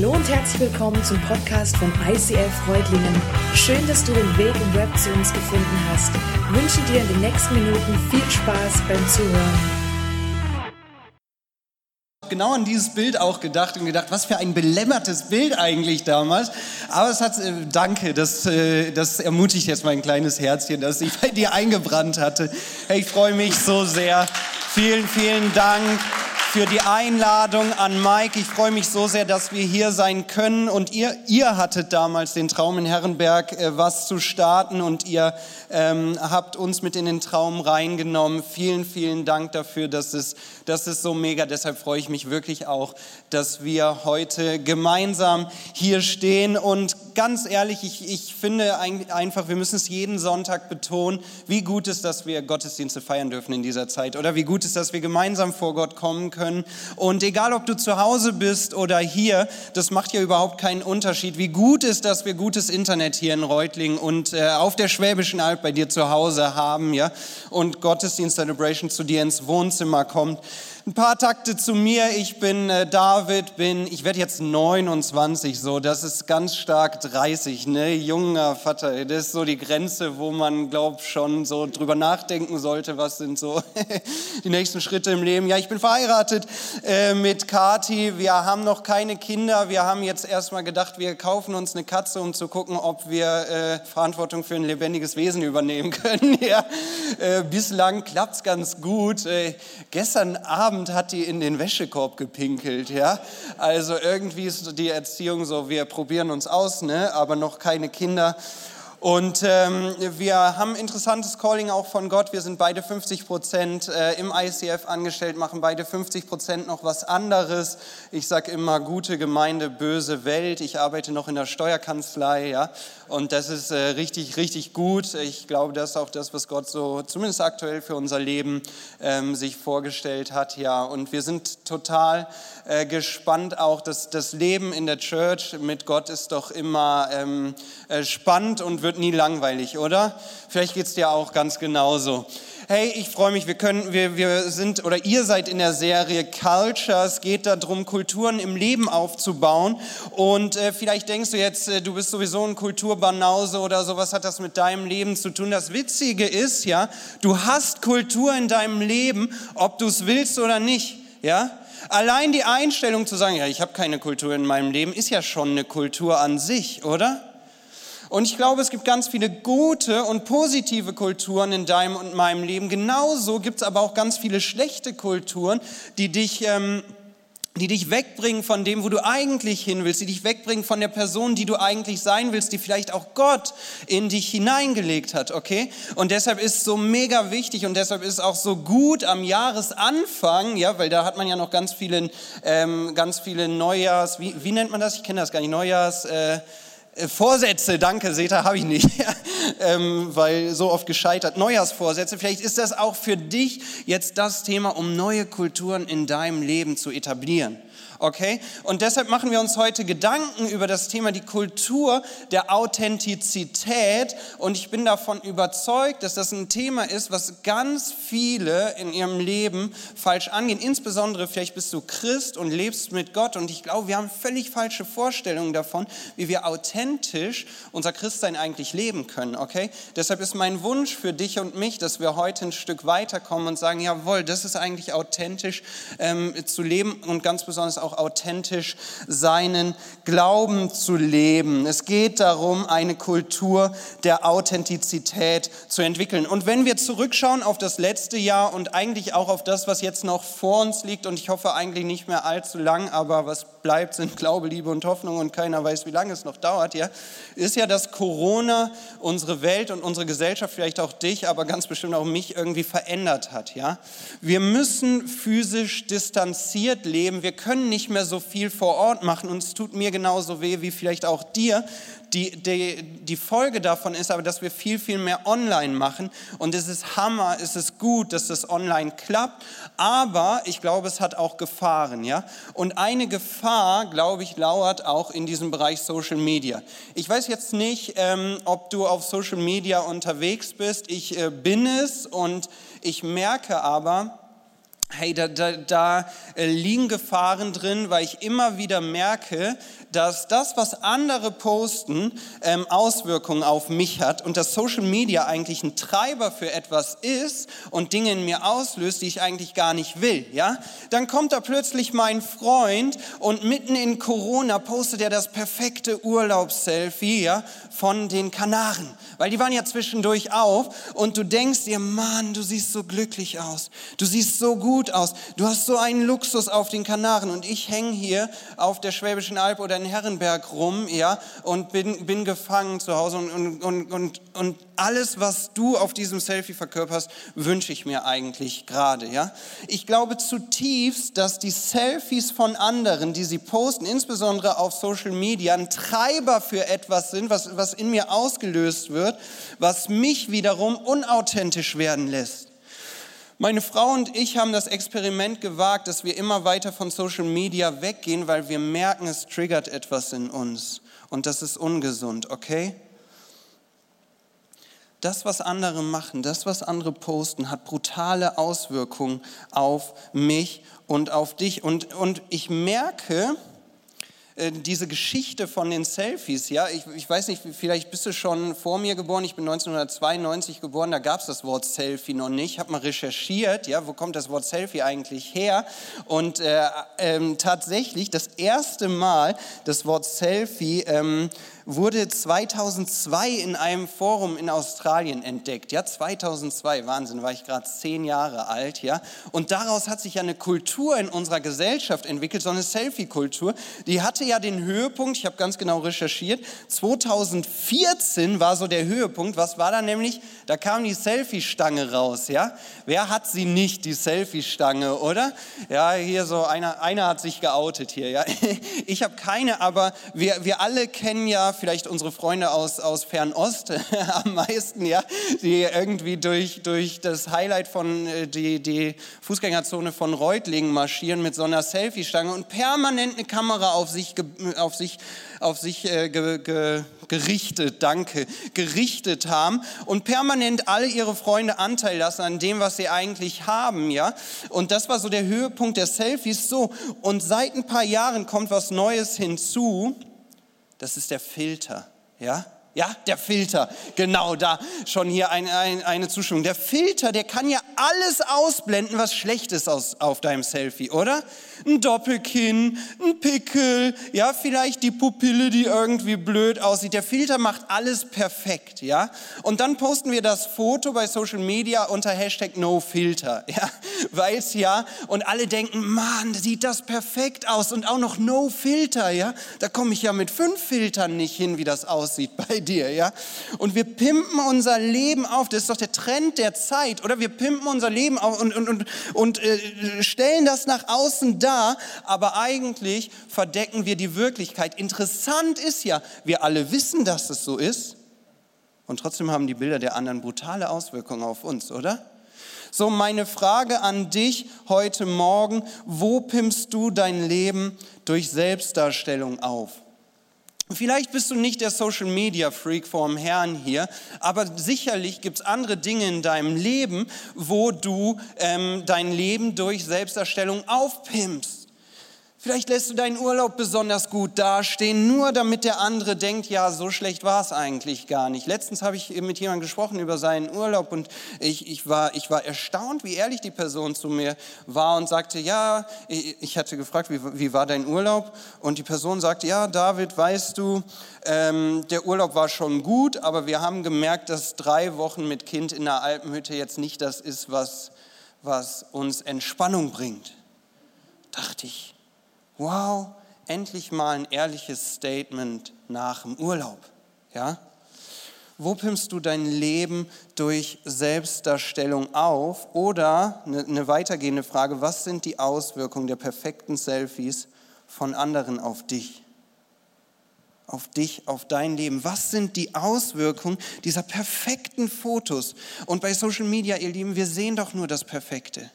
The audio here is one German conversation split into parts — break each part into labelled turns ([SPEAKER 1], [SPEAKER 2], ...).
[SPEAKER 1] Hallo und herzlich willkommen zum Podcast von ICF Freudlingen. Schön, dass du den Weg im Web zu uns gefunden hast. Ich wünsche dir in den nächsten Minuten viel Spaß beim Zuhören
[SPEAKER 2] genau an dieses Bild auch gedacht und gedacht, was für ein belämmertes Bild eigentlich damals. Aber es hat, äh, danke, das, äh, das ermutigt jetzt mein kleines Herzchen, das ich bei dir eingebrannt hatte. Hey, ich freue mich so sehr. Vielen, vielen Dank für die Einladung an Mike. Ich freue mich so sehr, dass wir hier sein können. Und ihr, ihr hattet damals den Traum in Herrenberg, äh, was zu starten und ihr ähm, habt uns mit in den Traum reingenommen. Vielen, vielen Dank dafür. Das ist, das ist so mega. Deshalb freue ich mich wirklich auch, dass wir heute gemeinsam hier stehen. Und ganz ehrlich, ich, ich finde einfach, wir müssen es jeden Sonntag betonen, wie gut ist, dass wir Gottesdienste feiern dürfen in dieser Zeit. Oder wie gut ist, dass wir gemeinsam vor Gott kommen können. Und egal, ob du zu Hause bist oder hier, das macht ja überhaupt keinen Unterschied. Wie gut ist, dass wir gutes Internet hier in Reutlingen und äh, auf der Schwäbischen Alb bei dir zu Hause haben, ja, und Gottesdienst Celebration zu dir ins Wohnzimmer kommt. Ein paar Takte zu mir. Ich bin äh, David, bin, ich werde jetzt 29, so, das ist ganz stark 30, ne? Junger Vater, das ist so die Grenze, wo man, glaubt, schon so drüber nachdenken sollte, was sind so die nächsten Schritte im Leben. Ja, ich bin verheiratet äh, mit Kati. Wir haben noch keine Kinder. Wir haben jetzt erstmal gedacht, wir kaufen uns eine Katze, um zu gucken, ob wir äh, Verantwortung für ein lebendiges Wesen übernehmen können. ja, äh, bislang klappt's ganz gut. Äh, gestern Abend hat die in den Wäschekorb gepinkelt, ja. Also irgendwie ist die Erziehung so, wir probieren uns aus, ne, aber noch keine Kinder. Und ähm, wir haben interessantes Calling auch von Gott. Wir sind beide 50 Prozent äh, im ICF angestellt, machen beide 50 Prozent noch was anderes. Ich sage immer gute Gemeinde, böse Welt. Ich arbeite noch in der Steuerkanzlei, ja. Und das ist äh, richtig, richtig gut. Ich glaube, das ist auch das, was Gott so zumindest aktuell für unser Leben ähm, sich vorgestellt hat, ja. Und wir sind total äh, gespannt auch, dass das Leben in der Church mit Gott ist doch immer ähm, äh, spannend und wird nie langweilig, oder? Vielleicht geht es dir auch ganz genauso. Hey, ich freue mich, wir können, wir, wir sind, oder ihr seid in der Serie Culture. Es geht darum, Kulturen im Leben aufzubauen. Und äh, vielleicht denkst du jetzt, äh, du bist sowieso ein Kulturbanause oder sowas hat das mit deinem Leben zu tun. Das Witzige ist ja, du hast Kultur in deinem Leben, ob du es willst oder nicht. Ja? Allein die Einstellung zu sagen, ja, ich habe keine Kultur in meinem Leben, ist ja schon eine Kultur an sich, oder? Und ich glaube, es gibt ganz viele gute und positive Kulturen in deinem und meinem Leben. Genauso gibt es aber auch ganz viele schlechte Kulturen, die dich ähm, die dich wegbringen von dem, wo du eigentlich hin willst, die dich wegbringen von der Person, die du eigentlich sein willst, die vielleicht auch Gott in dich hineingelegt hat, okay? Und deshalb ist so mega wichtig und deshalb ist es auch so gut am Jahresanfang, ja, weil da hat man ja noch ganz viele, ähm, ganz viele Neujahrs, wie, wie nennt man das? Ich kenne das gar nicht, Neujahrs, äh, Vorsätze, danke, Seta, habe ich nicht, ähm, weil so oft gescheitert. Neujahrsvorsätze, vielleicht ist das auch für dich jetzt das Thema, um neue Kulturen in deinem Leben zu etablieren. Okay? Und deshalb machen wir uns heute Gedanken über das Thema die Kultur der Authentizität. Und ich bin davon überzeugt, dass das ein Thema ist, was ganz viele in ihrem Leben falsch angehen. Insbesondere vielleicht bist du Christ und lebst mit Gott. Und ich glaube, wir haben völlig falsche Vorstellungen davon, wie wir authentisch unser Christsein eigentlich leben können. Okay? Deshalb ist mein Wunsch für dich und mich, dass wir heute ein Stück weiterkommen und sagen, jawohl, das ist eigentlich authentisch ähm, zu leben und ganz besonders auch auch authentisch seinen Glauben zu leben. Es geht darum, eine Kultur der Authentizität zu entwickeln. Und wenn wir zurückschauen auf das letzte Jahr und eigentlich auch auf das, was jetzt noch vor uns liegt, und ich hoffe eigentlich nicht mehr allzu lang, aber was bleibt, sind Glaube, Liebe und Hoffnung und keiner weiß, wie lange es noch dauert, ja, ist ja, dass Corona unsere Welt und unsere Gesellschaft, vielleicht auch dich, aber ganz bestimmt auch mich irgendwie verändert hat, ja. Wir müssen physisch distanziert leben. Wir können nicht mehr so viel vor Ort machen und es tut mir genauso weh wie vielleicht auch dir, die, die, die Folge davon ist aber, dass wir viel, viel mehr online machen. Und es ist Hammer, es ist gut, dass das online klappt. Aber ich glaube, es hat auch Gefahren. Ja? Und eine Gefahr, glaube ich, lauert auch in diesem Bereich Social Media. Ich weiß jetzt nicht, ähm, ob du auf Social Media unterwegs bist. Ich äh, bin es und ich merke aber, hey, da, da, da äh, liegen Gefahren drin, weil ich immer wieder merke, dass das, was andere posten, ähm, Auswirkungen auf mich hat und dass Social Media eigentlich ein Treiber für etwas ist und Dinge in mir auslöst, die ich eigentlich gar nicht will, ja? Dann kommt da plötzlich mein Freund und mitten in Corona postet er das perfekte Urlaubsselfie, ja, von den Kanaren, weil die waren ja zwischendurch auf und du denkst dir, Mann, du siehst so glücklich aus, du siehst so gut aus, du hast so einen Luxus auf den Kanaren und ich hänge hier auf der Schwäbischen Alb oder in Herrenberg rum, ja, und bin, bin gefangen zu Hause und, und, und, und alles, was du auf diesem Selfie verkörperst, wünsche ich mir eigentlich gerade, ja. Ich glaube zutiefst, dass die Selfies von anderen, die sie posten, insbesondere auf Social Media, ein Treiber für etwas sind, was, was in mir ausgelöst wird, was mich wiederum unauthentisch werden lässt. Meine Frau und ich haben das Experiment gewagt, dass wir immer weiter von Social Media weggehen, weil wir merken, es triggert etwas in uns und das ist ungesund, okay? Das, was andere machen, das, was andere posten, hat brutale Auswirkungen auf mich und auf dich. Und, und ich merke, äh, diese Geschichte von den Selfies, ja, ich, ich, weiß nicht, vielleicht bist du schon vor mir geboren, ich bin 1992 geboren, da gab es das Wort Selfie noch nicht, ich habe mal recherchiert, ja, wo kommt das Wort Selfie eigentlich her? Und äh, ähm, tatsächlich das erste Mal das Wort Selfie ähm, wurde 2002 in einem Forum in Australien entdeckt. Ja, 2002, Wahnsinn, war ich gerade zehn Jahre alt. Ja, und daraus hat sich ja eine Kultur in unserer Gesellschaft entwickelt, so eine Selfie-Kultur. Die hatte ja den Höhepunkt, ich habe ganz genau recherchiert, 2014 war so der Höhepunkt. Was war da nämlich? Da kam die Selfie-Stange raus. Ja, wer hat sie nicht, die Selfie-Stange, oder? Ja, hier so einer, einer hat sich geoutet hier. Ja, ich habe keine, aber wir, wir alle kennen ja vielleicht unsere Freunde aus, aus Fernost am meisten, ja, die irgendwie durch, durch das Highlight von äh, die, die Fußgängerzone von Reutlingen marschieren mit so einer Selfie-Stange und permanent eine Kamera auf sich, auf sich, auf sich äh, ge, ge, gerichtet, danke, gerichtet haben und permanent alle ihre Freunde Anteil lassen an dem, was sie eigentlich haben, ja. Und das war so der Höhepunkt der Selfies, so. Und seit ein paar Jahren kommt was Neues hinzu das ist der Filter, ja? Ja, der Filter, genau da schon hier ein, ein, eine Zustimmung. Der Filter, der kann ja alles ausblenden, was schlecht ist aus, auf deinem Selfie, oder? Ein Doppelkinn, ein Pickel, ja, vielleicht die Pupille, die irgendwie blöd aussieht. Der Filter macht alles perfekt, ja? Und dann posten wir das Foto bei Social Media unter Hashtag NoFilter, ja? Weil es ja, und alle denken, Mann, sieht das perfekt aus und auch noch No Filter, ja? Da komme ich ja mit fünf Filtern nicht hin, wie das aussieht bei dir, ja? Und wir pimpen unser Leben auf, das ist doch der Trend der Zeit, oder? Wir pimpen unser Leben auf und, und, und, und äh, stellen das nach außen dar, aber eigentlich verdecken wir die Wirklichkeit. Interessant ist ja, wir alle wissen, dass es so ist und trotzdem haben die Bilder der anderen brutale Auswirkungen auf uns, oder? So, meine Frage an dich heute Morgen, wo pimpst du dein Leben durch Selbstdarstellung auf? Vielleicht bist du nicht der Social Media Freak vorm Herrn hier, aber sicherlich gibt es andere Dinge in deinem Leben, wo du ähm, dein Leben durch Selbsterstellung aufpimpst. Vielleicht lässt du deinen Urlaub besonders gut dastehen, nur damit der andere denkt, ja, so schlecht war es eigentlich gar nicht. Letztens habe ich mit jemandem gesprochen über seinen Urlaub und ich, ich, war, ich war erstaunt, wie ehrlich die Person zu mir war und sagte, ja, ich hatte gefragt, wie, wie war dein Urlaub? Und die Person sagte, ja, David, weißt du, ähm, der Urlaub war schon gut, aber wir haben gemerkt, dass drei Wochen mit Kind in der Alpenhütte jetzt nicht das ist, was, was uns Entspannung bringt. Dachte ich, wow, endlich mal ein ehrliches Statement nach dem Urlaub. Ja? Wo pimpst du dein Leben durch Selbstdarstellung auf? Oder eine, eine weitergehende Frage, was sind die Auswirkungen der perfekten Selfies von anderen auf dich? Auf dich, auf dein Leben. Was sind die Auswirkungen dieser perfekten Fotos? Und bei Social Media, ihr Lieben, wir sehen doch nur das Perfekte.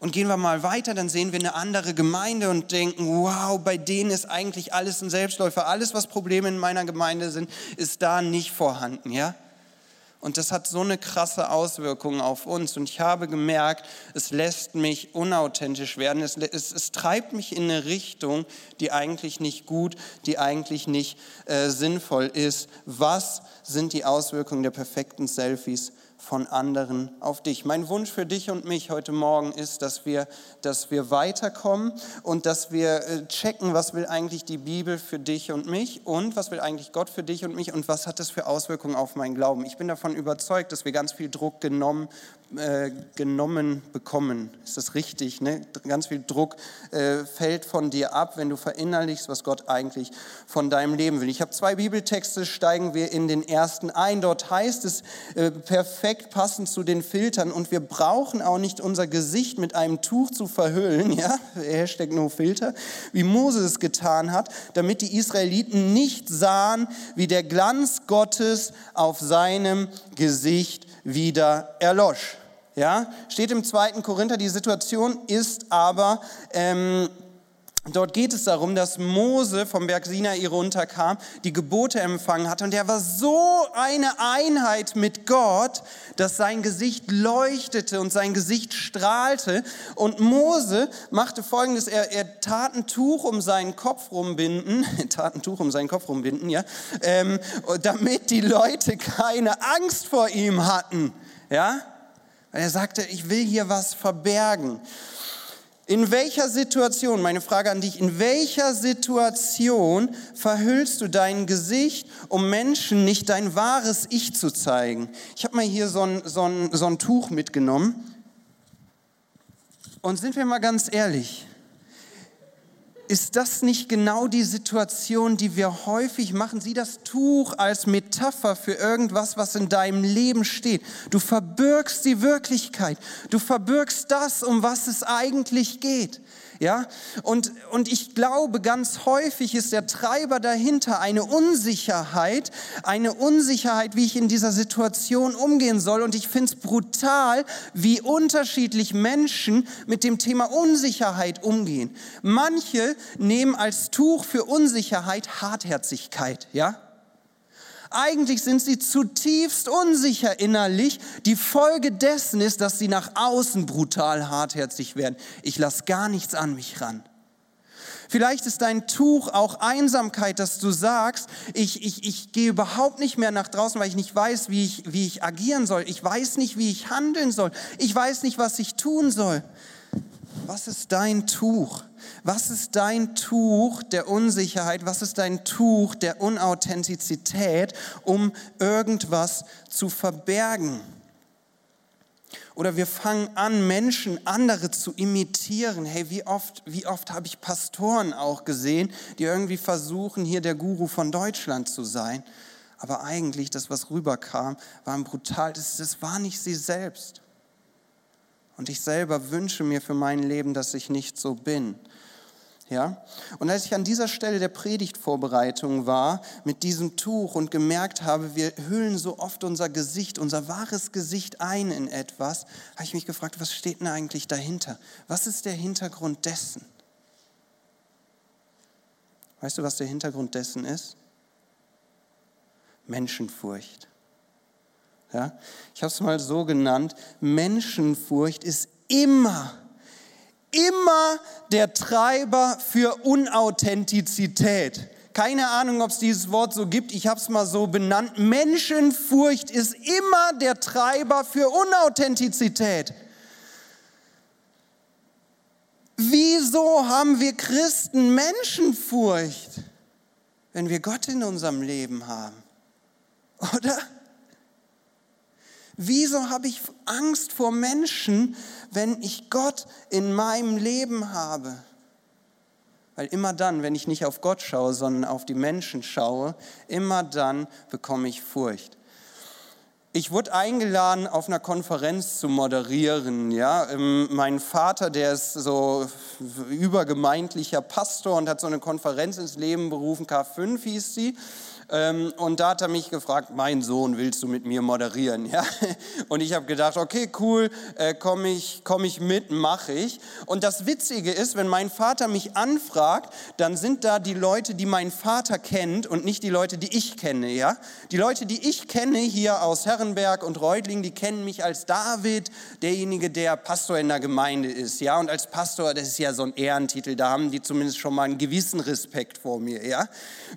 [SPEAKER 2] Und gehen wir mal weiter, dann sehen wir eine andere Gemeinde und denken, wow, bei denen ist eigentlich alles ein Selbstläufer. Alles, was Probleme in meiner Gemeinde sind, ist da nicht vorhanden, ja? Und das hat so eine krasse Auswirkung auf uns. Und ich habe gemerkt, es lässt mich unauthentisch werden. Es, es, es treibt mich in eine Richtung, die eigentlich nicht gut, die eigentlich nicht äh, sinnvoll ist. Was sind die Auswirkungen der perfekten Selfies? Von anderen auf dich. Mein Wunsch für dich und mich heute Morgen ist, dass wir, dass wir weiterkommen und dass wir äh, checken, was will eigentlich die Bibel für dich und mich und was will eigentlich Gott für dich und mich und was hat das für Auswirkungen auf meinen Glauben. Ich bin davon überzeugt, dass wir ganz viel Druck genommen äh, genommen bekommen. Ist das richtig? Ne? Ganz viel Druck äh, fällt von dir ab, wenn du verinnerlichst, was Gott eigentlich von deinem Leben will. Ich habe zwei Bibeltexte, steigen wir in den ersten ein. Dort heißt es äh, perfekt passend zu den Filtern und wir brauchen auch nicht unser Gesicht mit einem Tuch zu verhüllen, ja, Hashtag no filter, wie Mose es getan hat, damit die Israeliten nicht sahen, wie der Glanz Gottes auf seinem Gesicht wieder erlosch. Ja, steht im zweiten Korinther, die Situation ist aber, ähm, dort geht es darum, dass Mose vom Berg Sinai runterkam, die Gebote empfangen hatte und er war so eine Einheit mit Gott, dass sein Gesicht leuchtete und sein Gesicht strahlte. Und Mose machte folgendes, er, er tat ein Tuch um seinen Kopf rumbinden, tat ein Tuch um seinen Kopf rumbinden, ja, ähm, damit die Leute keine Angst vor ihm hatten. Ja, er sagte, ich will hier was verbergen. In welcher Situation, meine Frage an dich, in welcher Situation verhüllst du dein Gesicht, um Menschen nicht dein wahres Ich zu zeigen? Ich habe mal hier so ein, so, ein, so ein Tuch mitgenommen. Und sind wir mal ganz ehrlich, ist das nicht genau die Situation, die wir häufig machen? Sieh das Tuch als Metapher für irgendwas, was in deinem Leben steht. Du verbirgst die Wirklichkeit. Du verbirgst das, um was es eigentlich geht. Ja? Und, und ich glaube, ganz häufig ist der Treiber dahinter eine Unsicherheit, eine Unsicherheit, wie ich in dieser Situation umgehen soll. Und ich finde es brutal, wie unterschiedlich Menschen mit dem Thema Unsicherheit umgehen. Manche nehmen als Tuch für Unsicherheit Hartherzigkeit, ja? Eigentlich sind sie zutiefst unsicher innerlich. Die Folge dessen ist, dass sie nach außen brutal hartherzig werden. Ich lasse gar nichts an mich ran. Vielleicht ist dein Tuch auch Einsamkeit, dass du sagst, ich, ich, ich gehe überhaupt nicht mehr nach draußen, weil ich nicht weiß, wie ich, wie ich agieren soll. Ich weiß nicht, wie ich handeln soll. Ich weiß nicht, was ich tun soll. Was ist dein Tuch? Was ist dein Tuch der Unsicherheit? Was ist dein Tuch der Unauthentizität, um irgendwas zu verbergen? Oder wir fangen an, Menschen, andere zu imitieren. Hey, wie oft, wie oft habe ich Pastoren auch gesehen, die irgendwie versuchen, hier der Guru von Deutschland zu sein. Aber eigentlich, das, was rüberkam, war brutal, das, das war nicht sie selbst. Und ich selber wünsche mir für mein Leben, dass ich nicht so bin. Ja? Und als ich an dieser Stelle der Predigtvorbereitung war mit diesem Tuch und gemerkt habe, wir hüllen so oft unser Gesicht, unser wahres Gesicht ein in etwas, habe ich mich gefragt, was steht denn eigentlich dahinter? Was ist der Hintergrund dessen? Weißt du, was der Hintergrund dessen ist? Menschenfurcht. Ja? Ich habe es mal so genannt, Menschenfurcht ist immer, immer der Treiber für Unauthentizität. Keine Ahnung, ob es dieses Wort so gibt, ich habe es mal so benannt. Menschenfurcht ist immer der Treiber für Unauthentizität. Wieso haben wir Christen Menschenfurcht, wenn wir Gott in unserem Leben haben? Oder? Wieso habe ich Angst vor Menschen, wenn ich Gott in meinem Leben habe? Weil immer dann, wenn ich nicht auf Gott schaue, sondern auf die Menschen schaue, immer dann bekomme ich Furcht. Ich wurde eingeladen, auf einer Konferenz zu moderieren. Ja? Ähm, mein Vater, der ist so übergemeindlicher Pastor und hat so eine Konferenz ins Leben berufen, K5 hieß sie. Ähm, und da hat er mich gefragt, mein Sohn, willst du mit mir moderieren? Ja? Und ich habe gedacht, okay, cool, äh, komme ich, komm ich mit, mache ich. Und das Witzige ist, wenn mein Vater mich anfragt, dann sind da die Leute, die mein Vater kennt und nicht die Leute, die ich kenne. Ja? Die Leute, die ich kenne hier aus Herrenberg und Reutling, die kennen mich als David, derjenige, der Pastor in der Gemeinde ist. Ja? Und als Pastor, das ist ja so ein Ehrentitel, da haben die zumindest schon mal einen gewissen Respekt vor mir. Ja?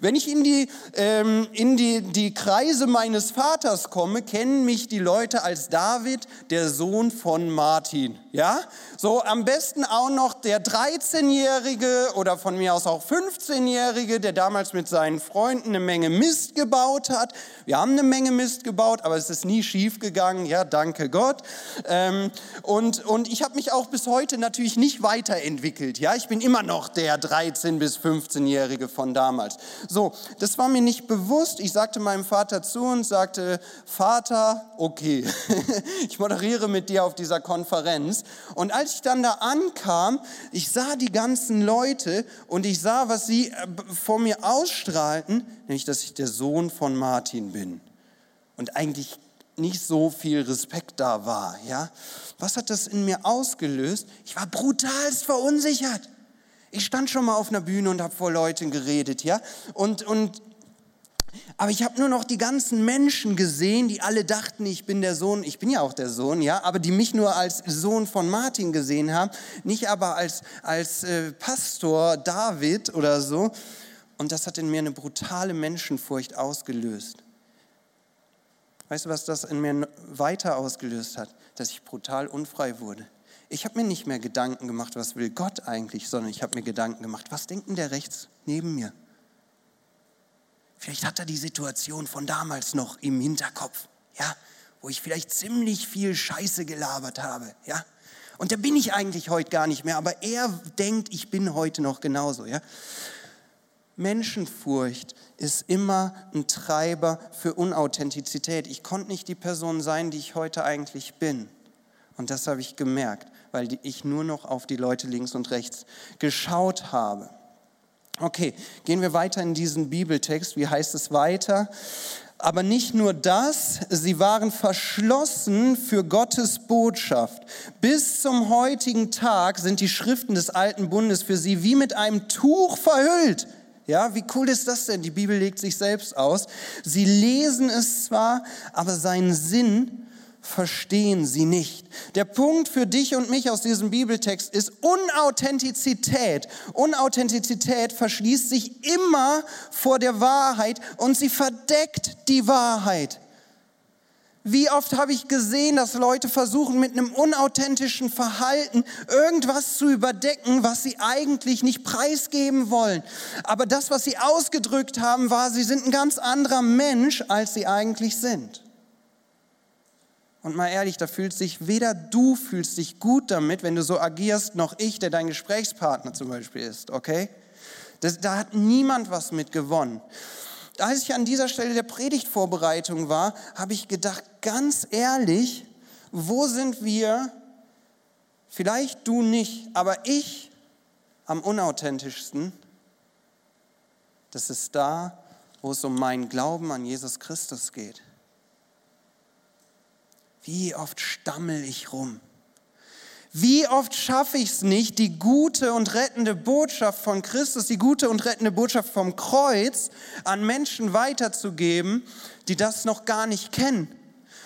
[SPEAKER 2] Wenn ich in die... Äh, ähm, in die, die Kreise meines Vaters komme, kennen mich die Leute als David, der Sohn von Martin. Ja? So am besten auch noch der 13-Jährige oder von mir aus auch 15-Jährige, der damals mit seinen Freunden eine Menge Mist gebaut hat. Wir haben eine Menge Mist gebaut, aber es ist nie schief gegangen. Ja, danke Gott. Ähm, und, und ich habe mich auch bis heute natürlich nicht weiterentwickelt. Ja, ich bin immer noch der 13- bis 15-Jährige von damals. So, das war mir nicht bewusst. Ich sagte meinem Vater zu und sagte, Vater, okay, ich moderiere mit dir auf dieser Konferenz. Und als ich dann da ankam, ich sah die ganzen Leute und ich sah, was sie äh, vor mir ausstrahlten, nämlich, dass ich der Sohn von Martin bin. Und eigentlich nicht so viel Respekt da war, ja. Was hat das in mir ausgelöst? Ich war brutalst verunsichert. Ich stand schon mal auf einer Bühne und habe vor Leuten geredet, ja. Und, und aber ich habe nur noch die ganzen Menschen gesehen, die alle dachten, ich bin der Sohn, ich bin ja auch der Sohn, ja, aber die mich nur als Sohn von Martin gesehen haben, nicht aber als, als äh, Pastor David oder so. Und das hat in mir eine brutale Menschenfurcht ausgelöst. Weißt du, was das in mir weiter ausgelöst hat? Dass ich brutal unfrei wurde. Ich habe mir nicht mehr Gedanken gemacht, was will Gott eigentlich, sondern ich habe mir Gedanken gemacht, was denkt denn der rechts neben mir? Vielleicht hat er die Situation von damals noch im Hinterkopf, ja, wo ich vielleicht ziemlich viel Scheiße gelabert habe, ja. Und da bin ich eigentlich heute gar nicht mehr, aber er denkt, ich bin heute noch genauso, ja. Menschenfurcht ist immer ein Treiber für Unauthentizität. Ich konnte nicht die Person sein, die ich heute eigentlich bin. Und das habe ich gemerkt, weil ich nur noch auf die Leute links und rechts geschaut habe. Okay, gehen wir weiter in diesen Bibeltext. Wie heißt es weiter? Aber nicht nur das, sie waren verschlossen für Gottes Botschaft. Bis zum heutigen Tag sind die Schriften des alten Bundes für sie wie mit einem Tuch verhüllt. Ja, wie cool ist das denn? Die Bibel legt sich selbst aus. Sie lesen es zwar, aber seinen Sinn verstehen sie nicht. Der Punkt für dich und mich aus diesem Bibeltext ist Unauthentizität. Unauthentizität verschließt sich immer vor der Wahrheit und sie verdeckt die Wahrheit. Wie oft habe ich gesehen, dass Leute versuchen, mit einem unauthentischen Verhalten irgendwas zu überdecken, was sie eigentlich nicht preisgeben wollen. Aber das, was sie ausgedrückt haben, war, sie sind ein ganz anderer Mensch, als sie eigentlich sind. Und mal ehrlich, da fühlt sich weder du fühlst dich gut damit, wenn du so agierst, noch ich, der dein Gesprächspartner zum Beispiel ist, okay? Das, da hat niemand was mit gewonnen. Als ich an dieser Stelle der Predigtvorbereitung war, habe ich gedacht, ganz ehrlich, wo sind wir, vielleicht du nicht, aber ich am unauthentischsten? Das ist da, wo es um meinen Glauben an Jesus Christus geht. Wie oft stammel ich rum? Wie oft schaffe ich es nicht, die gute und rettende Botschaft von Christus, die gute und rettende Botschaft vom Kreuz an Menschen weiterzugeben, die das noch gar nicht kennen?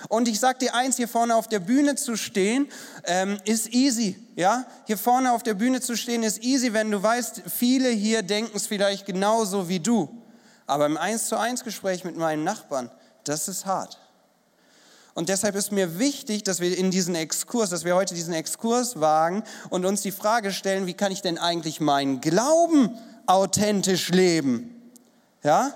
[SPEAKER 2] Und ich sage dir eins, hier vorne auf der Bühne zu stehen, ähm, ist easy. Ja? Hier vorne auf der Bühne zu stehen ist easy, wenn du weißt, viele hier denken es vielleicht genauso wie du. Aber im Eins zu eins Gespräch mit meinen Nachbarn, das ist hart. Und deshalb ist mir wichtig, dass wir in diesen Exkurs, dass wir heute diesen Exkurs wagen und uns die Frage stellen, wie kann ich denn eigentlich meinen Glauben authentisch leben? Ja?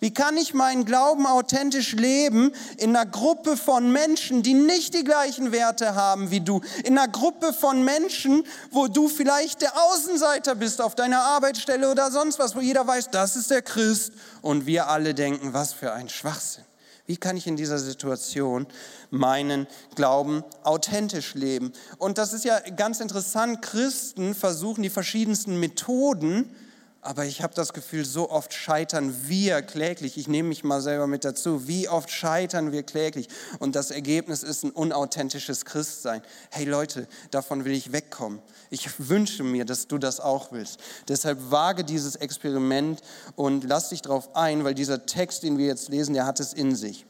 [SPEAKER 2] Wie kann ich meinen Glauben authentisch leben in einer Gruppe von Menschen, die nicht die gleichen Werte haben wie du? In einer Gruppe von Menschen, wo du vielleicht der Außenseiter bist auf deiner Arbeitsstelle oder sonst was, wo jeder weiß, das ist der Christ und wir alle denken, was für ein Schwachsinn. Wie kann ich in dieser Situation meinen Glauben authentisch leben? Und das ist ja ganz interessant. Christen versuchen die verschiedensten Methoden Aber ich habe das Gefühl, so oft scheitern wir kläglich. Ich nehme mich mal selber mit dazu. Wie oft scheitern wir kläglich? Und das Ergebnis ist ein unauthentisches Christsein. Hey Leute, davon will ich wegkommen. Ich wünsche mir, dass du das auch willst. Deshalb wage dieses Experiment und lass dich darauf ein, weil dieser Text, den wir jetzt lesen, der hat es in sich.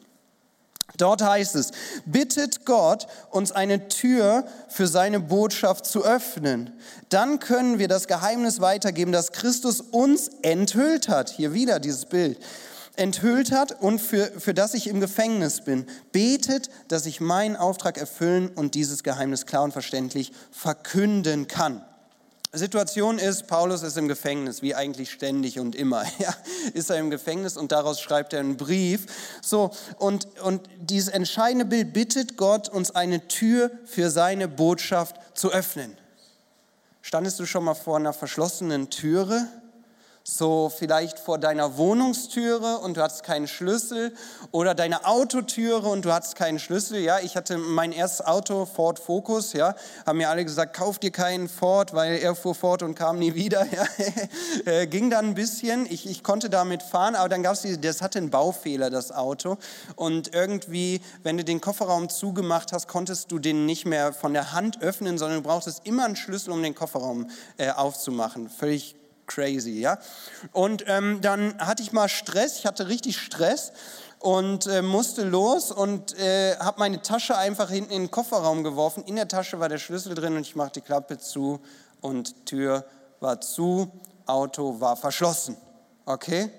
[SPEAKER 2] Dort heißt es, bittet Gott, uns eine Tür für seine Botschaft zu öffnen. Dann können wir das Geheimnis weitergeben, das Christus uns enthüllt hat. Hier wieder dieses Bild. Enthüllt hat und für, für das ich im Gefängnis bin. Betet, dass ich meinen Auftrag erfüllen und dieses Geheimnis klar und verständlich verkünden kann. Situation ist, Paulus ist im Gefängnis, wie eigentlich ständig und immer. Ja, ist er im Gefängnis und daraus schreibt er einen Brief. So, und, und dieses entscheidende Bild bittet Gott, uns eine Tür für seine Botschaft zu öffnen. Standest du schon mal vor einer verschlossenen Türe? So vielleicht vor deiner Wohnungstüre und du hast keinen Schlüssel oder deine Autotüre und du hast keinen Schlüssel. Ja, ich hatte mein erstes Auto, Ford Focus, ja, haben mir alle gesagt, kauf dir keinen Ford, weil er fuhr fort und kam nie wieder. Ja. Äh, ging dann ein bisschen, ich, ich konnte damit fahren, aber dann gab es, das hatte einen Baufehler, das Auto und irgendwie, wenn du den Kofferraum zugemacht hast, konntest du den nicht mehr von der Hand öffnen, sondern du brauchtest immer einen Schlüssel, um den Kofferraum äh, aufzumachen. Völlig crazy, ja. Und ähm, dann hatte ich mal Stress, ich hatte richtig Stress und äh, musste los und äh, habe meine Tasche einfach hinten in den Kofferraum geworfen. In der Tasche war der Schlüssel drin und ich machte die Klappe zu und Tür war zu, Auto war verschlossen. Okay?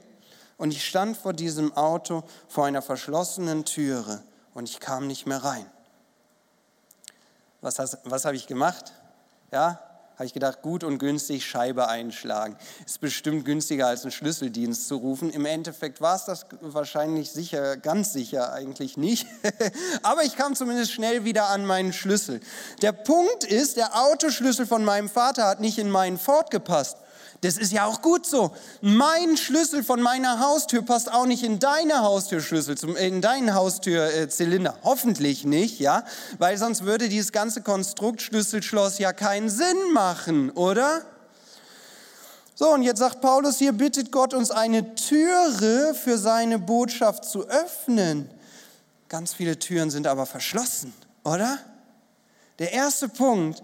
[SPEAKER 2] Und ich stand vor diesem Auto vor einer verschlossenen Türe und ich kam nicht mehr rein. Was, was habe ich gemacht? Ja, habe ich gedacht, gut und günstig Scheibe einschlagen. Ist bestimmt günstiger als einen Schlüsseldienst zu rufen. Im Endeffekt war es das wahrscheinlich sicher, ganz sicher eigentlich nicht. Aber ich kam zumindest schnell wieder an meinen Schlüssel. Der Punkt ist, der Autoschlüssel von meinem Vater hat nicht in meinen Ford gepasst. Das ist ja auch gut so. Mein Schlüssel von meiner Haustür passt auch nicht in deine Haustürschlüssel, in deinen Haustürzylinder. Hoffentlich nicht, ja, weil sonst würde dieses ganze Konstrukt Schlüsselschloss ja keinen Sinn machen, oder? So, und jetzt sagt Paulus hier, bittet Gott uns eine Türe für seine Botschaft zu öffnen. Ganz viele Türen sind aber verschlossen, oder? Der erste Punkt,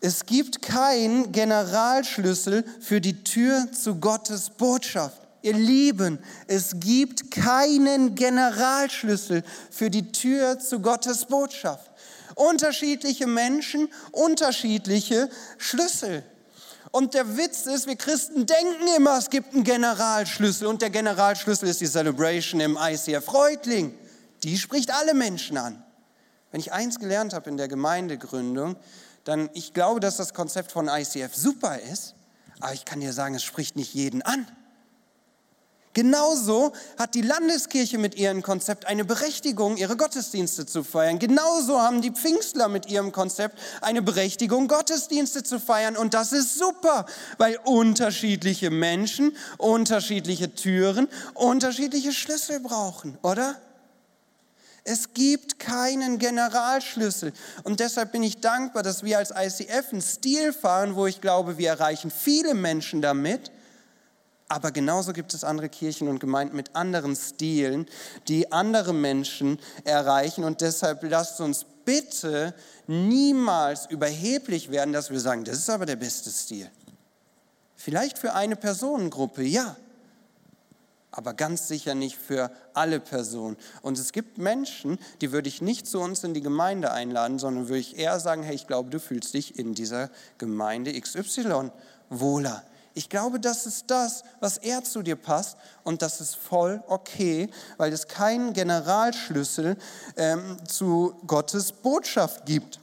[SPEAKER 2] es gibt keinen Generalschlüssel für die Tür zu Gottes Botschaft. Ihr Lieben, es gibt keinen Generalschlüssel für die Tür zu Gottes Botschaft. Unterschiedliche Menschen, unterschiedliche Schlüssel. Und der Witz ist, wir Christen denken immer, es gibt einen Generalschlüssel und der Generalschlüssel ist die Celebration im ICF Reutling. Die spricht alle Menschen an. Wenn ich eins gelernt habe in der Gemeindegründung, dann ich glaube, dass das Konzept von ICF super ist, aber ich kann dir sagen, es spricht nicht jeden an. Genauso hat die Landeskirche mit ihrem Konzept eine Berechtigung, ihre Gottesdienste zu feiern. Genauso haben die Pfingstler mit ihrem Konzept eine Berechtigung, Gottesdienste zu feiern. Und das ist super, weil unterschiedliche Menschen unterschiedliche Türen, unterschiedliche Schlüssel brauchen, oder? Es gibt keinen Generalschlüssel. Und deshalb bin ich dankbar, dass wir als ICF einen Stil fahren, wo ich glaube, wir erreichen viele Menschen damit. Aber genauso gibt es andere Kirchen und Gemeinden mit anderen Stilen, die andere Menschen erreichen. Und deshalb lasst uns bitte niemals überheblich werden, dass wir sagen, das ist aber der beste Stil. Vielleicht für eine Personengruppe, ja aber ganz sicher nicht für alle Personen. Und es gibt Menschen, die würde ich nicht zu uns in die Gemeinde einladen, sondern würde ich eher sagen, hey, ich glaube, du fühlst dich in dieser Gemeinde XY wohler. Ich glaube, das ist das, was eher zu dir passt und das ist voll okay, weil es keinen Generalschlüssel ähm, zu Gottes Botschaft gibt.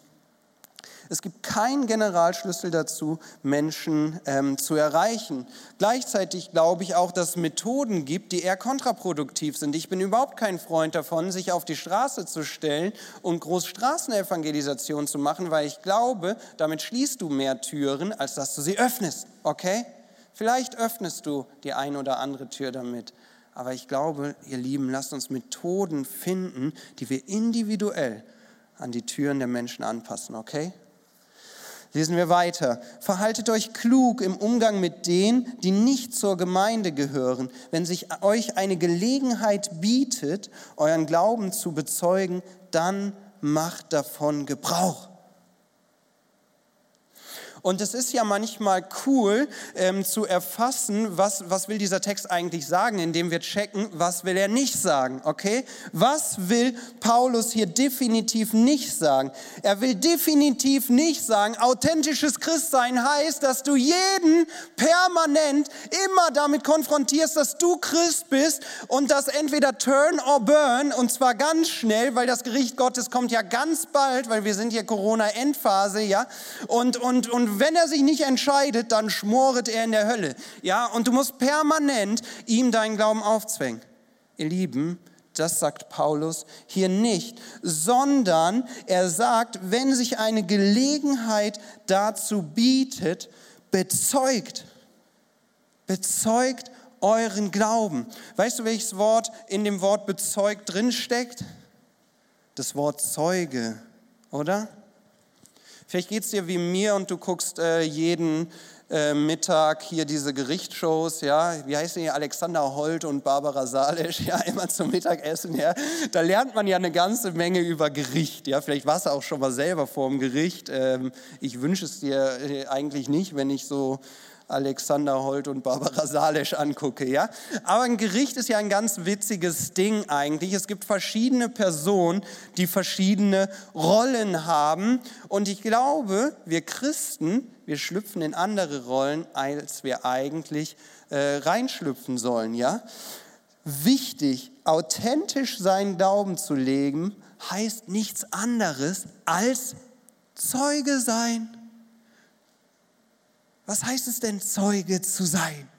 [SPEAKER 2] Es gibt keinen Generalschlüssel dazu, Menschen ähm, zu erreichen. Gleichzeitig glaube ich auch, dass es Methoden gibt, die eher kontraproduktiv sind. Ich bin überhaupt kein Freund davon, sich auf die Straße zu stellen und Großstraßenevangelisation zu machen, weil ich glaube, damit schließt du mehr Türen, als dass du sie öffnest. Okay? Vielleicht öffnest du die ein oder andere Tür damit. Aber ich glaube, ihr Lieben, lasst uns Methoden finden, die wir individuell an die Türen der Menschen anpassen, okay? Lesen wir weiter. Verhaltet euch klug im Umgang mit denen, die nicht zur Gemeinde gehören. Wenn sich euch eine Gelegenheit bietet, euren Glauben zu bezeugen, dann macht davon Gebrauch. Und es ist ja manchmal cool ähm, zu erfassen, was, was will dieser Text eigentlich sagen, indem wir checken, was will er nicht sagen, okay? Was will Paulus hier definitiv nicht sagen? Er will definitiv nicht sagen, authentisches Christsein heißt, dass du jeden permanent immer damit konfrontierst, dass du Christ bist und das entweder turn or burn und zwar ganz schnell, weil das Gericht Gottes kommt ja ganz bald, weil wir sind hier Corona-Endphase, ja? Und, und, und wenn er sich nicht entscheidet, dann schmoret er in der Hölle. Ja, und du musst permanent ihm deinen Glauben aufzwängen. Ihr Lieben, das sagt Paulus hier nicht, sondern er sagt, wenn sich eine Gelegenheit dazu bietet, bezeugt, bezeugt euren Glauben. Weißt du, welches Wort in dem Wort bezeugt drinsteckt? Das Wort Zeuge, oder? Vielleicht geht es dir wie mir und du guckst äh, jeden äh, Mittag hier diese Gerichtsshows, ja, wie heißen die, Alexander Holt und Barbara Salisch, ja, immer zum Mittagessen, ja. Da lernt man ja eine ganze Menge über Gericht, ja. Vielleicht warst du auch schon mal selber vor dem Gericht. Ähm, ich wünsche es dir äh, eigentlich nicht, wenn ich so Alexander Holt und Barbara Salesch angucke, ja. Aber ein Gericht ist ja ein ganz witziges Ding eigentlich. Es gibt verschiedene Personen, die verschiedene Rollen haben. Und ich glaube, wir Christen, wir schlüpfen in andere Rollen, als wir eigentlich äh, reinschlüpfen sollen, ja. Wichtig, authentisch seinen Glauben zu leben, heißt nichts anderes als Zeuge sein. Was heißt es denn, Zeuge zu sein?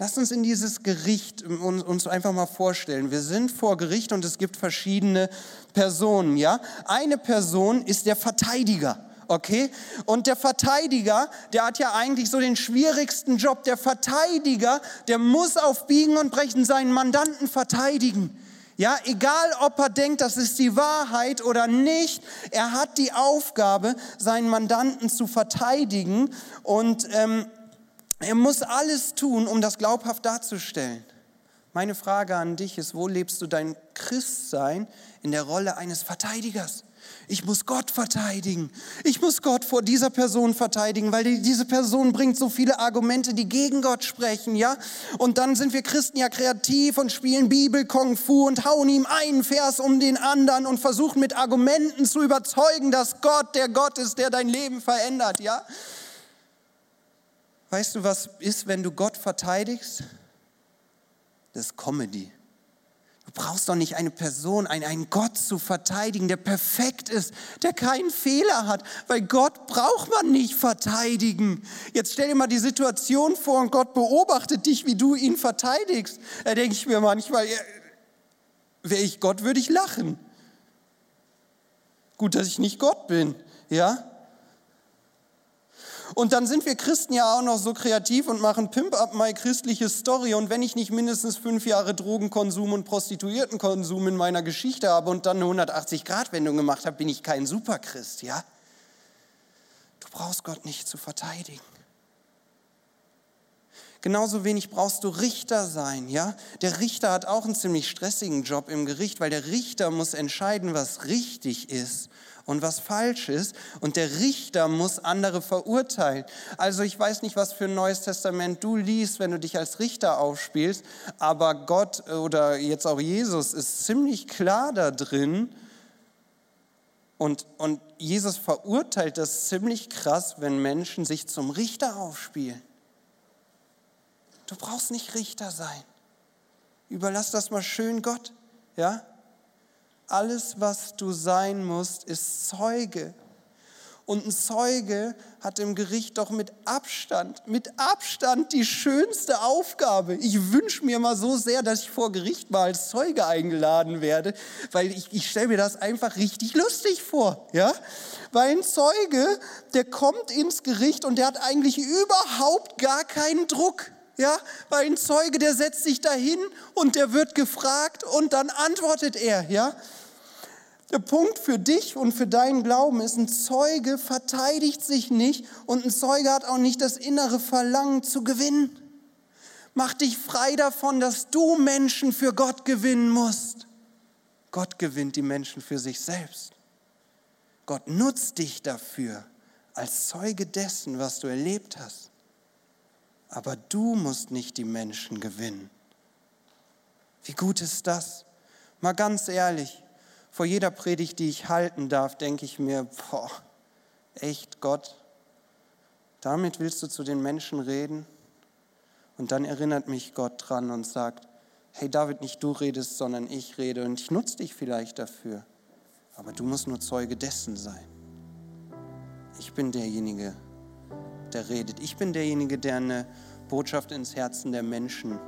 [SPEAKER 2] Lass uns in dieses Gericht uns einfach mal vorstellen. Wir sind vor Gericht und es gibt verschiedene Personen, ja? Eine Person ist der Verteidiger. Okay? Und der Verteidiger, der hat ja eigentlich so den schwierigsten Job. Der Verteidiger, der muss auf Biegen und Brechen seinen Mandanten verteidigen. Ja, egal ob er denkt, das ist die Wahrheit oder nicht, er hat die Aufgabe, seinen Mandanten zu verteidigen und ähm, er muss alles tun, um das glaubhaft darzustellen. Meine Frage an dich ist, wo lebst du dein Christsein in der Rolle eines Verteidigers? Ich muss Gott verteidigen. Ich muss Gott vor dieser Person verteidigen, weil die, diese Person bringt so viele Argumente, die gegen Gott sprechen, ja? Und dann sind wir Christen ja kreativ und spielen Bibel, Kung Fu und hauen ihm einen Vers um den anderen und versuchen mit Argumenten zu überzeugen, dass Gott der Gott ist, der dein Leben verändert, ja? Weißt du, was ist, wenn du Gott verteidigst? Das ist Comedy. Brauchst doch nicht eine Person, einen, einen Gott zu verteidigen, der perfekt ist, der keinen Fehler hat, weil Gott braucht man nicht verteidigen. Jetzt stell dir mal die Situation vor und Gott beobachtet dich, wie du ihn verteidigst. Da denke ich mir manchmal, wäre ich Gott, würde ich lachen. Gut, dass ich nicht Gott bin, ja? Und dann sind wir Christen ja auch noch so kreativ und machen Pimp Up My christliche Story. Und wenn ich nicht mindestens fünf Jahre Drogenkonsum und Prostituiertenkonsum in meiner Geschichte habe und dann eine 180-Grad-Wendung gemacht habe, bin ich kein Superchrist, ja? Du brauchst Gott nicht zu verteidigen. Genauso wenig brauchst du Richter sein, ja? Der Richter hat auch einen ziemlich stressigen Job im Gericht, weil der Richter muss entscheiden, was richtig ist und was falsch ist. Und der Richter muss andere verurteilen. Also ich weiß nicht, was für ein neues Testament du liest, wenn du dich als Richter aufspielst, aber Gott oder jetzt auch Jesus ist ziemlich klar da drin. Und, und Jesus verurteilt das ziemlich krass, wenn Menschen sich zum Richter aufspielen. Du brauchst nicht Richter sein. Überlass das mal schön Gott. Ja? Alles, was du sein musst, ist Zeuge. Und ein Zeuge hat im Gericht doch mit Abstand, mit Abstand die schönste Aufgabe. Ich wünsche mir mal so sehr, dass ich vor Gericht mal als Zeuge eingeladen werde, weil ich, ich stelle mir das einfach richtig lustig vor. Ja? Weil ein Zeuge, der kommt ins Gericht und der hat eigentlich überhaupt gar keinen Druck. Ja, weil ein Zeuge, der setzt sich dahin und der wird gefragt und dann antwortet er, ja. Der Punkt für dich und für deinen Glauben ist, ein Zeuge verteidigt sich nicht und ein Zeuge hat auch nicht das innere Verlangen zu gewinnen. Mach dich frei davon, dass du Menschen für Gott gewinnen musst. Gott gewinnt die Menschen für sich selbst. Gott nutzt dich dafür als Zeuge dessen, was du erlebt hast. Aber du musst nicht die Menschen gewinnen. Wie gut ist das? Mal ganz ehrlich, vor jeder Predigt, die ich halten darf, denke ich mir, boah, echt Gott, damit willst du zu den Menschen reden? Und dann erinnert mich Gott dran und sagt, hey David, nicht du redest, sondern ich rede und ich nutze dich vielleicht dafür. Aber du musst nur Zeuge dessen sein. Ich bin derjenige, der redet. Ich bin derjenige, der eine Botschaft ins Herzen der Menschen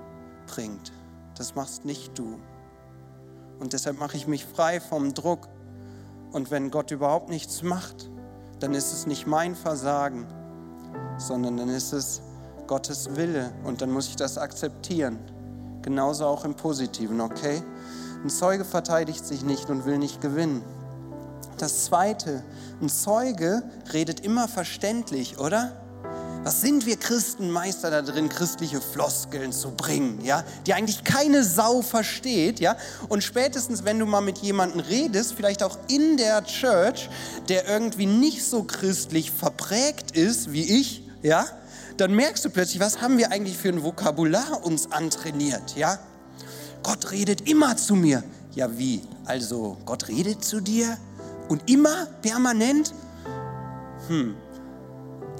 [SPEAKER 2] bringt. Das machst nicht du. Und deshalb mache ich mich frei vom Druck. Und wenn Gott überhaupt nichts macht, dann ist es nicht mein Versagen, sondern dann ist es Gottes Wille. Und dann muss ich das akzeptieren. Genauso auch im Positiven, okay? Ein Zeuge verteidigt sich nicht und will nicht gewinnen. Das Zweite, ein Zeuge redet immer verständlich, oder? Was sind wir Christen Meister da drin, christliche Floskeln zu bringen, ja, die eigentlich keine Sau versteht, ja? Und spätestens, wenn du mal mit jemandem redest, vielleicht auch in der Church, der irgendwie nicht so christlich verprägt ist wie ich, ja, dann merkst du plötzlich, was haben wir eigentlich für ein Vokabular uns antrainiert, ja? Gott redet immer zu mir. Ja, wie? Also, Gott redet zu dir und immer permanent? Hm,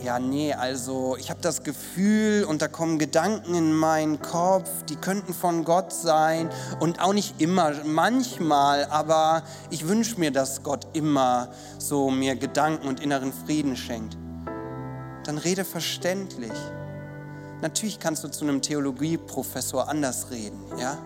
[SPEAKER 2] ja, nee, also ich habe das Gefühl und da kommen Gedanken in meinen Kopf, die könnten von Gott sein und auch nicht immer, manchmal, aber ich wünsche mir, dass Gott immer so mir Gedanken und inneren Frieden schenkt. Dann rede verständlich. Natürlich kannst du zu einem Theologieprofessor anders reden, ja?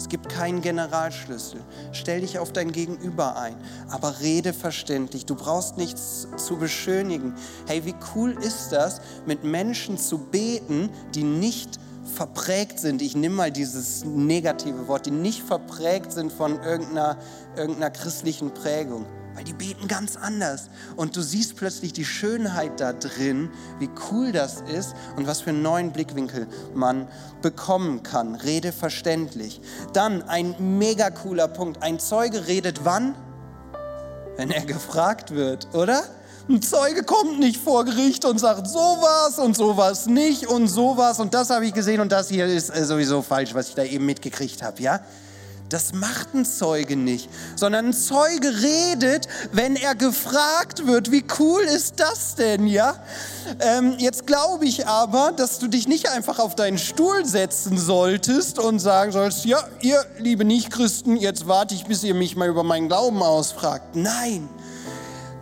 [SPEAKER 2] Es gibt keinen Generalschlüssel. Stell dich auf dein Gegenüber ein, aber rede verständlich. Du brauchst nichts zu beschönigen. Hey, wie cool ist das, mit Menschen zu beten, die nicht verprägt sind, ich nehme mal dieses negative Wort, die nicht verprägt sind von irgendeiner, irgendeiner christlichen Prägung weil die beten ganz anders. Und du siehst plötzlich die Schönheit da drin, wie cool das ist und was für einen neuen Blickwinkel man bekommen kann. Rede verständlich. Dann ein mega cooler Punkt. Ein Zeuge redet wann? Wenn er gefragt wird, oder? Ein Zeuge kommt nicht vor Gericht und sagt sowas und sowas nicht und sowas und das habe ich gesehen und das hier ist äh, sowieso falsch, was ich da eben mitgekriegt habe, ja? Das macht ein Zeuge nicht, sondern ein Zeuge redet, wenn er gefragt wird. Wie cool ist das denn, ja? Ähm, jetzt glaube ich aber, dass du dich nicht einfach auf deinen Stuhl setzen solltest und sagen sollst, ja, ihr liebe Nichtchristen, jetzt warte ich, bis ihr mich mal über meinen Glauben ausfragt. Nein,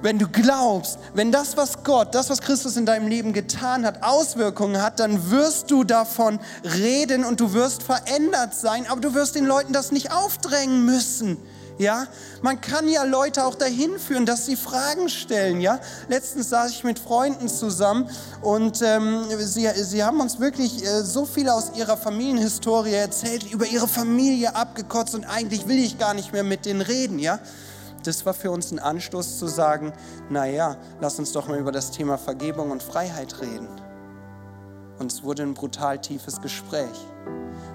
[SPEAKER 2] wenn du glaubst, wenn das, was Gott, das, was Christus in deinem Leben getan hat, Auswirkungen hat, dann wirst du davon reden und du wirst verändert sein, aber du wirst den Leuten das nicht aufdrängen müssen. Ja, man kann ja Leute auch dahin führen, dass sie Fragen stellen. Ja, letztens saß ich mit Freunden zusammen und ähm, sie, sie haben uns wirklich äh, so viel aus ihrer Familienhistorie erzählt, über ihre Familie abgekotzt und eigentlich will ich gar nicht mehr mit denen reden. Ja, das war für uns ein Anstoß zu sagen, naja, lass uns doch mal über das Thema Vergebung und Freiheit reden. Und es wurde ein brutal tiefes Gespräch,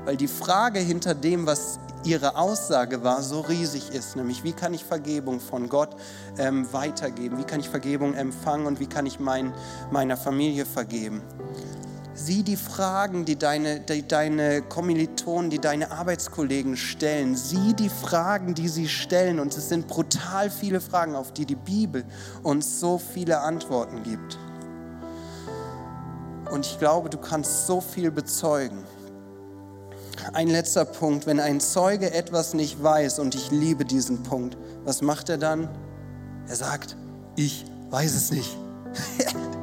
[SPEAKER 2] weil die Frage hinter dem, was ihre Aussage war, so riesig ist, nämlich wie kann ich Vergebung von Gott ähm, weitergeben, wie kann ich Vergebung empfangen und wie kann ich mein, meiner Familie vergeben. Sieh die Fragen, die deine, die deine Kommilitonen, die deine Arbeitskollegen stellen. Sieh die Fragen, die sie stellen. Und es sind brutal viele Fragen, auf die die Bibel uns so viele Antworten gibt. Und ich glaube, du kannst so viel bezeugen. Ein letzter Punkt, wenn ein Zeuge etwas nicht weiß, und ich liebe diesen Punkt, was macht er dann? Er sagt, ich weiß es nicht.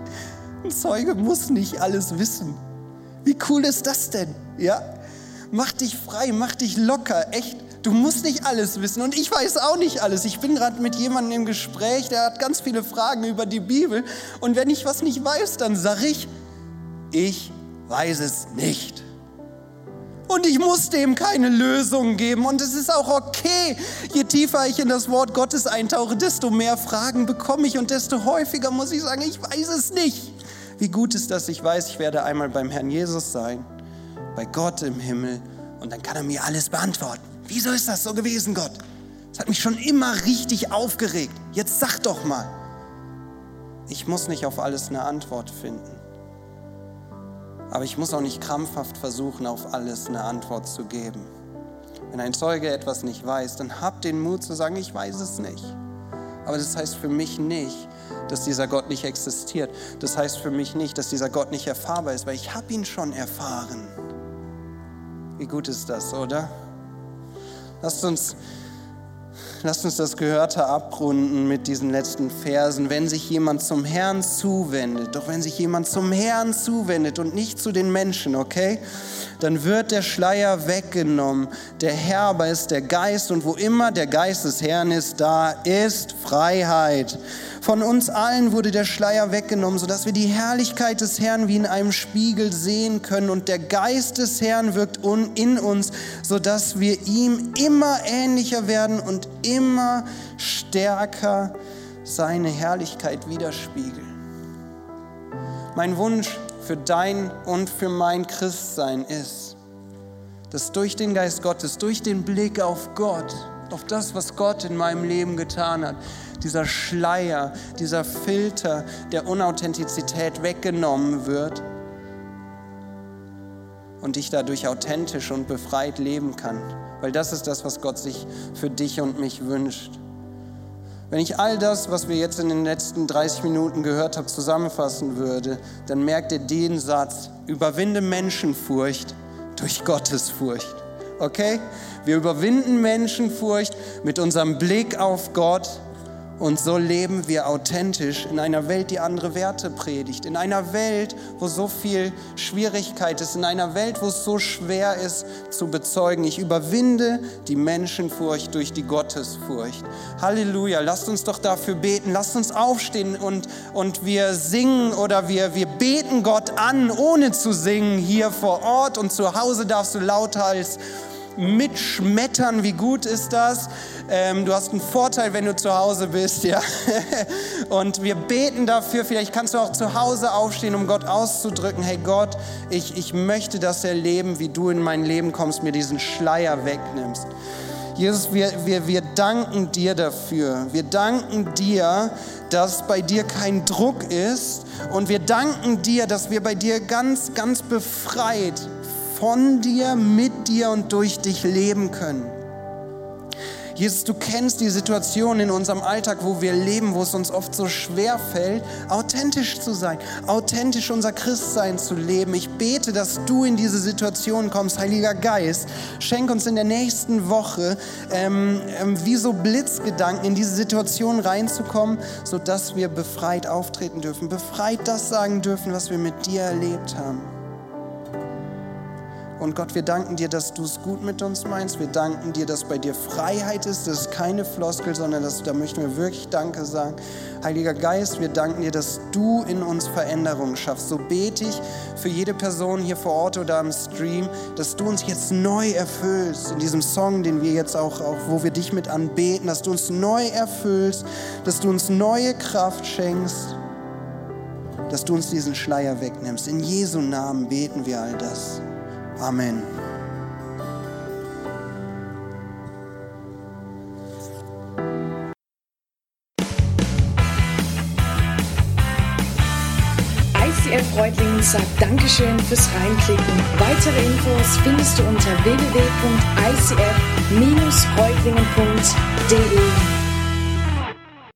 [SPEAKER 2] Zeuge muss nicht alles wissen. Wie cool ist das denn? Ja? Mach dich frei, mach dich locker, echt. Du musst nicht alles wissen und ich weiß auch nicht alles. Ich bin gerade mit jemandem im Gespräch, der hat ganz viele Fragen über die Bibel und wenn ich was nicht weiß, dann sage ich, ich weiß es nicht. Und ich muss dem keine Lösung geben. Und es ist auch okay. Je tiefer ich in das Wort Gottes eintauche, desto mehr Fragen bekomme ich und desto häufiger muss ich sagen, ich weiß es nicht. Wie gut ist das, ich weiß, ich werde einmal beim Herrn Jesus sein, bei Gott im Himmel und dann kann er mir alles beantworten. Wieso ist das so gewesen, Gott? Das hat mich schon immer richtig aufgeregt. Jetzt sag doch mal. Ich muss nicht auf alles eine Antwort finden. Aber ich muss auch nicht krampfhaft versuchen, auf alles eine Antwort zu geben. Wenn ein Zeuge etwas nicht weiß, dann hab den Mut zu sagen, ich weiß es nicht. Aber das heißt für mich nicht, dass dieser Gott nicht existiert. Das heißt für mich nicht, dass dieser Gott nicht erfahrbar ist, weil ich habe ihn schon erfahren. Wie gut ist das, oder? Lasst uns Lasst uns das Gehörte abrunden mit diesen letzten Versen. Wenn sich jemand zum Herrn zuwendet, doch wenn sich jemand zum Herrn zuwendet und nicht zu den Menschen, okay? Dann wird der Schleier weggenommen. Der Herr aber ist der Geist und wo immer der Geist des Herrn ist, da ist Freiheit. Von uns allen wurde der Schleier weggenommen, sodass wir die Herrlichkeit des Herrn wie in einem Spiegel sehen können. Und der Geist des Herrn wirkt in uns, sodass wir ihm immer ähnlicher werden und immer stärker seine Herrlichkeit widerspiegeln. Mein Wunsch für dein und für mein Christsein ist, dass durch den Geist Gottes, durch den Blick auf Gott, auf das, was Gott in meinem Leben getan hat, dieser Schleier, dieser Filter der Unauthentizität weggenommen wird und ich dadurch authentisch und befreit leben kann. Weil das ist das, was Gott sich für dich und mich wünscht. Wenn ich all das, was wir jetzt in den letzten 30 Minuten gehört haben, zusammenfassen würde, dann merkt ihr den Satz, überwinde Menschenfurcht durch Gottesfurcht. Okay? Wir überwinden Menschenfurcht mit unserem Blick auf Gott und so leben wir authentisch in einer Welt, die andere Werte predigt, in einer Welt, wo so viel Schwierigkeit ist, in einer Welt, wo es so schwer ist zu bezeugen. Ich überwinde die Menschenfurcht durch die Gottesfurcht. Halleluja, lasst uns doch dafür beten, lasst uns aufstehen und, und wir singen oder wir, wir beten Gott an, ohne zu singen, hier vor Ort und zu Hause darfst du lauter als mitschmettern. Wie gut ist das? Ähm, du hast einen Vorteil, wenn du zu Hause bist, ja. Und wir beten dafür. Vielleicht kannst du auch zu Hause aufstehen, um Gott auszudrücken. Hey Gott, ich, ich möchte das erleben, wie du in mein Leben kommst, mir diesen Schleier wegnimmst. Jesus, wir, wir, wir danken dir dafür. Wir danken dir, dass bei dir kein Druck ist. Und wir danken dir, dass wir bei dir ganz, ganz befreit von dir, mit dir und durch dich leben können. Jesus, du kennst die Situation in unserem Alltag, wo wir leben, wo es uns oft so schwer fällt, authentisch zu sein, authentisch unser Christsein zu leben. Ich bete, dass du in diese Situation kommst, Heiliger Geist. Schenk uns in der nächsten Woche ähm, ähm, wie so Blitzgedanken in diese Situation reinzukommen, sodass wir befreit auftreten dürfen, befreit das sagen dürfen, was wir mit dir erlebt haben. Und Gott, wir danken dir, dass du es gut mit uns meinst. Wir danken dir, dass bei dir Freiheit ist. Das ist keine Floskel, sondern das, da möchten wir wirklich Danke sagen. Heiliger Geist, wir danken dir, dass du in uns Veränderungen schaffst. So bete ich für jede Person hier vor Ort oder am Stream, dass du uns jetzt neu erfüllst in diesem Song, den wir jetzt auch, auch wo wir dich mit anbeten, dass du uns neu erfüllst, dass du uns neue Kraft schenkst, dass du uns diesen Schleier wegnimmst. In Jesu Namen beten wir all das. Amen.
[SPEAKER 1] ICF Reutlingen sagt Dankeschön fürs Reinklicken. Weitere Infos findest du unter www.icf-reutlingen.de.